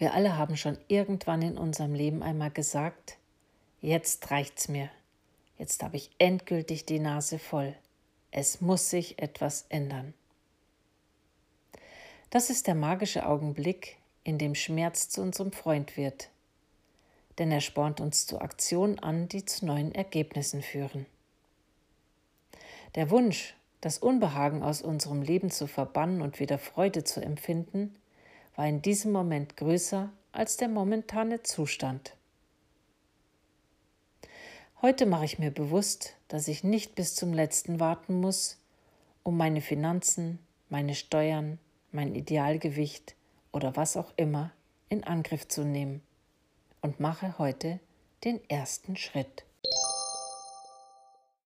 Wir alle haben schon irgendwann in unserem Leben einmal gesagt, jetzt reicht's mir. Jetzt habe ich endgültig die Nase voll. Es muss sich etwas ändern. Das ist der magische Augenblick, in dem Schmerz zu unserem Freund wird, denn er spornt uns zu Aktionen an, die zu neuen Ergebnissen führen. Der Wunsch, das Unbehagen aus unserem Leben zu verbannen und wieder Freude zu empfinden, war in diesem Moment größer als der momentane Zustand. Heute mache ich mir bewusst, dass ich nicht bis zum letzten warten muss, um meine Finanzen, meine Steuern, mein Idealgewicht oder was auch immer in Angriff zu nehmen und mache heute den ersten Schritt.